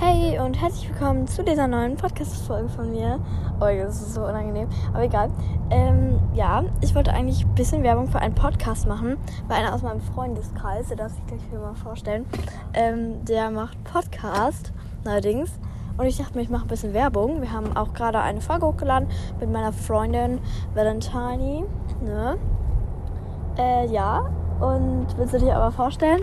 Hey und herzlich willkommen zu dieser neuen Podcast-Folge von mir. Oh, das ist so unangenehm, aber egal. Ähm, ja, ich wollte eigentlich ein bisschen Werbung für einen Podcast machen, weil einer aus meinem Freundeskreis, der darf sich gleich hier mal vorstellen, ähm, der macht Podcast neuerdings. Und ich dachte mir, ich mache ein bisschen Werbung. Wir haben auch gerade eine Folge hochgeladen mit meiner Freundin Valentine. Ne? Äh, ja. Und willst du dir aber vorstellen?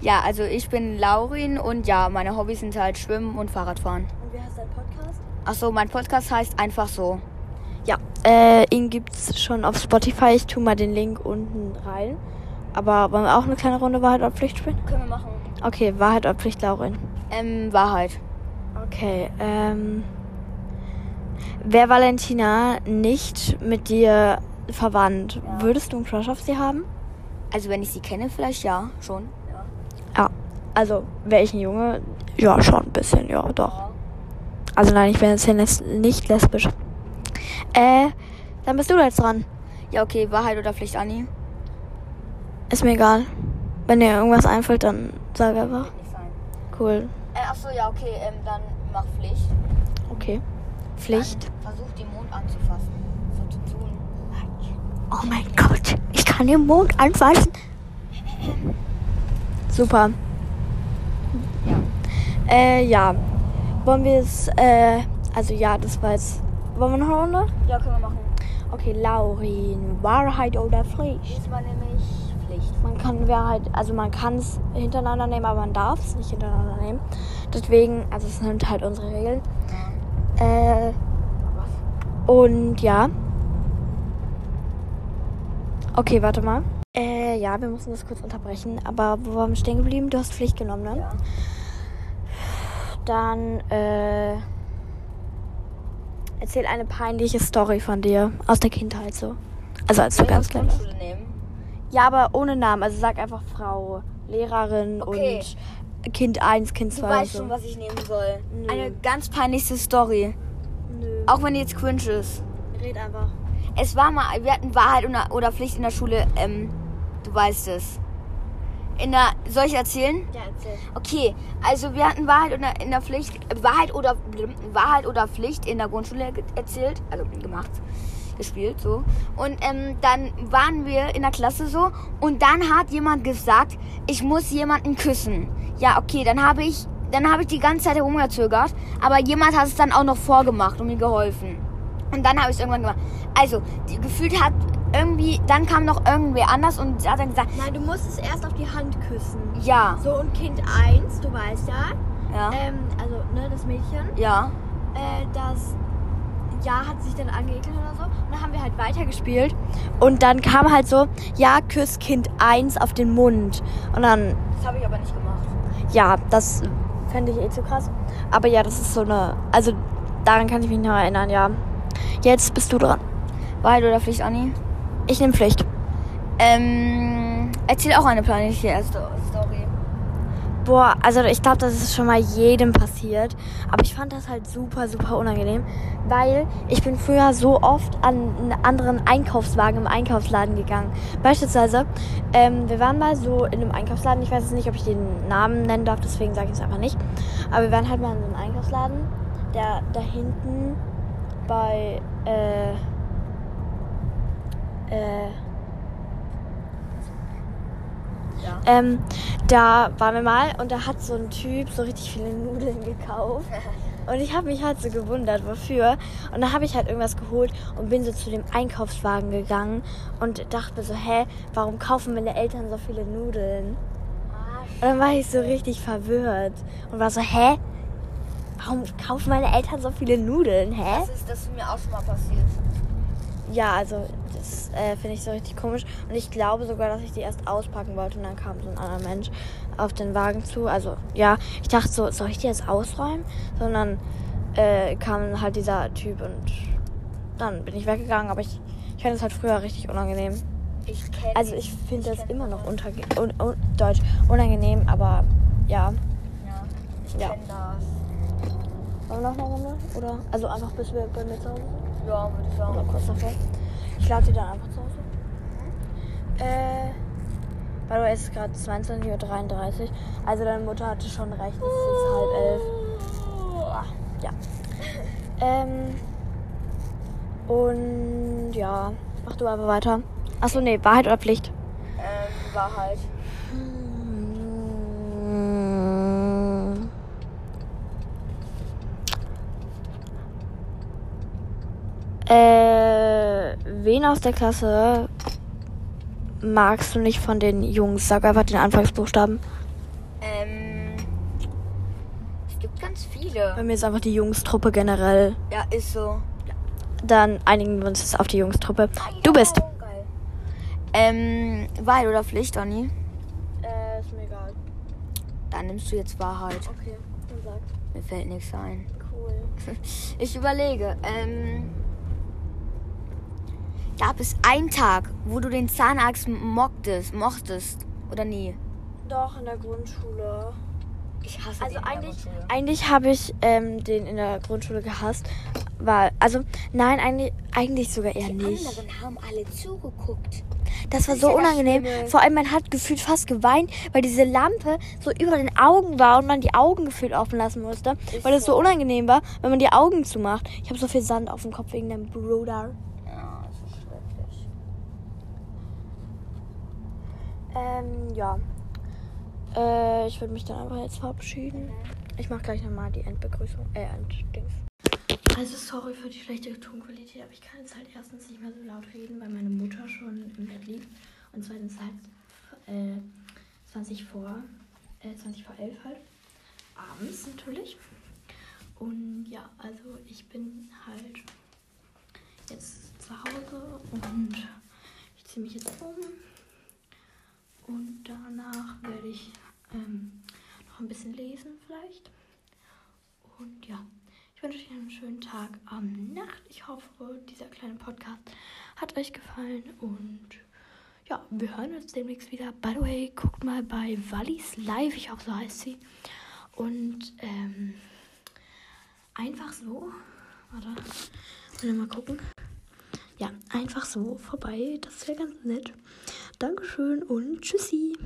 Ja, also ich bin Laurin und ja, meine Hobbys sind halt Schwimmen und Fahrradfahren. Und wie heißt dein Podcast? Achso, mein Podcast heißt einfach so. Ja, äh, ihn gibt's schon auf Spotify. Ich tue mal den Link unten rein. Aber wollen wir auch eine kleine Runde Wahrheit oder Pflicht spielen? Können wir machen. Okay, Wahrheit oder Pflicht, Laurin? Ähm, Wahrheit. Okay, ähm. Wäre Valentina nicht mit dir verwandt, Ja. würdest du einen Crush auf sie haben? Also wenn ich sie kenne, vielleicht ja, schon. Ja. Also, wäre ich ein Junge? Ja, schon ein bisschen, ja, doch. Also nein, ich bin jetzt hier les- nicht lesbisch. Äh, dann bist du jetzt dran. Ja, okay, Wahrheit oder Pflicht, Anni? Ist mir egal. Wenn dir irgendwas einfällt, dann sag einfach. Cool. Äh, achso, ja, okay, ähm, dann mach Pflicht. Okay. Pflicht. Dann versuch den Mond anzufassen. So zu tun. Oh mein Gott, ich kann den Mond anfassen. Super. Ja. Äh, ja. Wollen wir es, äh, also ja, das war jetzt. Wollen wir noch eine Runde? Ja, können wir machen. Okay, Laurin, Wahrheit oder Pflicht? Diesmal nämlich Pflicht. Man kann Wahrheit, also man kann es hintereinander nehmen, aber man darf es nicht hintereinander nehmen. Deswegen, also es sind halt unsere Regeln. Äh, und ja. Okay, warte mal. Äh, ja, wir müssen das kurz unterbrechen. Aber wo waren wir stehen geblieben? Du hast Pflicht genommen, ne? Ja. Dann, äh. Erzähl eine peinliche Story von dir. Aus der Kindheit so. Also als du ganz klein warst. Ja, aber ohne Namen. Also sag einfach Frau, Lehrerin Okay. und Kind 1, Kind Du 2. weißt so. schon, was ich nehmen soll. Nö. Eine ganz peinlichste Story. Nö. Auch wenn die jetzt cringe ist. Red einfach. Es war mal, wir hatten Wahrheit oder, oder Pflicht in der Schule. Ähm, du weißt es. In der, soll ich erzählen? Ja, erzähl. Okay, also wir hatten Wahrheit oder in der Pflicht, Wahrheit oder Wahrheit oder Pflicht in der Grundschule erzählt, also gemacht, gespielt so. Und ähm, dann waren wir in der Klasse so und dann hat jemand gesagt, ich muss jemanden küssen. Ja, okay, dann habe ich, dann habe ich die ganze Zeit herumgezögert, aber jemand hat es dann auch noch vorgemacht und mir geholfen. Und dann habe ich es irgendwann gemacht. Also, die, gefühlt hat irgendwie, dann kam noch irgendwer anders und hat dann gesagt, Nein, du musst es erst auf die Hand küssen. ja, So, und Kind 1, du weißt ja, ja, ähm, also, ne, das Mädchen, ja. äh, das, ja, hat sich dann angeekelt oder so. Und dann haben wir halt weitergespielt. Und dann kam halt so, ja, küss Kind 1 auf den Mund. Und dann, Das habe ich aber nicht gemacht. ja, das fände ich eh zu krass. Aber ja, das ist so eine, also, daran kann ich mich noch erinnern, ja. Jetzt bist du dran. Wahrheit oder Pflicht, Anni? Ich nehme Pflicht. Ähm, erzähl auch eine peinliche erste Story. Boah, also ich glaube, das ist schon mal jedem passiert. Aber ich fand das halt super, super unangenehm. Weil ich bin früher so oft an einen anderen Einkaufswagen im Einkaufsladen gegangen. Beispielsweise, ähm, wir waren mal so in einem Einkaufsladen. Ich weiß jetzt nicht, ob ich den Namen nennen darf, deswegen sage ich es einfach nicht. Aber wir waren halt mal in einem Einkaufsladen, der da hinten bei, äh, äh, Ja. Ähm, da waren wir mal und da hat so ein Typ so richtig viele Nudeln gekauft. Und ich habe mich halt so gewundert, wofür. Und dann habe ich halt irgendwas geholt und bin so zu dem Einkaufswagen gegangen und dachte mir so, hä, warum kaufen meine Eltern so viele Nudeln? Und dann war ich so richtig verwirrt und war so, hä? Warum kaufen meine Eltern so viele Nudeln, hä? Das ist, das ist mir auch schon mal passiert. Ja, also das äh, finde ich so richtig komisch. Und ich glaube sogar, dass ich die erst auspacken wollte und dann kam so ein anderer Mensch auf den Wagen zu. Also ja, ich dachte so, soll ich die jetzt ausräumen? Sondern äh, kam halt dieser Typ und dann bin ich weggegangen. Aber ich, ich fand es halt früher richtig unangenehm. Ich Also ich finde das immer noch unterge un un Deutsch unangenehm, aber ja. Ja, ich Ja. kenne das. Wollen wir noch eine Runde? Oder? Also einfach bis wir bei mir zu Hause sind? Ja, würde ich sagen. kurz davor. Ich lade die dann einfach zu Hause. Äh. Weil du es ist gerade 22.33 Uhr. Also deine Mutter hatte schon recht, es ist halb elf. Ja. Ähm. Und ja, mach du aber weiter. Achso, nee, Wahrheit oder Pflicht? Ähm, Wahrheit. Äh, wen aus der Klasse magst du nicht von den Jungs? Sag einfach den Anfangsbuchstaben. Ähm, es gibt ganz viele. Bei mir ist einfach die Jungstruppe generell. Ja, ist so. Dann einigen wir uns jetzt auf die Jungstruppe. Du bist. Geil. Ähm, Wahrheit oder Pflicht, Donny? Äh, ist mir egal. Dann nimmst du jetzt Wahrheit. Okay, dann sag. Mir fällt nichts ein. Cool. Ich überlege. Ähm, gab es einen Tag, wo du den Zahnarzt mochtest, mochtest oder nie? Doch, in der Grundschule. Ich hasse Also den in der eigentlich, Grundschule. eigentlich habe ich ähm, den in der Grundschule gehasst. Weil, also, nein, eigentlich, eigentlich sogar eher Die nicht. anderen haben alle zugeguckt. Das war ist so ja das unangenehm. Vor allem, man hat gefühlt fast geweint, weil diese Lampe so über den Augen war und man die Augen gefühlt offen lassen musste. Ist weil es so so. unangenehm war, wenn man die Augen zumacht. Ich habe so viel Sand auf dem Kopf wegen dem Bruder. Ja, das ist schrecklich. Ähm, ja. Äh, ich würde mich dann einfach jetzt verabschieden. Ich mache gleich nochmal die Endbegrüßung. Äh, Enddings. Also sorry für die schlechte Tonqualität, aber ich kann jetzt halt erstens nicht mehr so laut reden, weil meine Mutter schon im Bett liegt. Und zweitens halt äh, 20 vor, äh, 20 vor 11 halt. Abends natürlich. Und ja, also ich bin halt jetzt zu Hause und ich ziehe mich jetzt um. Und danach werde ich ähm, noch ein bisschen lesen vielleicht. Und ja, ich wünsche euch einen schönen Tag am Nacht. Ich hoffe, dieser kleine Podcast hat euch gefallen. Und ja, wir hören uns demnächst wieder. By the way, guckt mal bei Wallis Live. Ich hoffe, so heißt sie. Und ähm, einfach so. Warte, mal gucken. Ja, einfach so vorbei. Das wäre ganz nett. Dankeschön und tschüssi.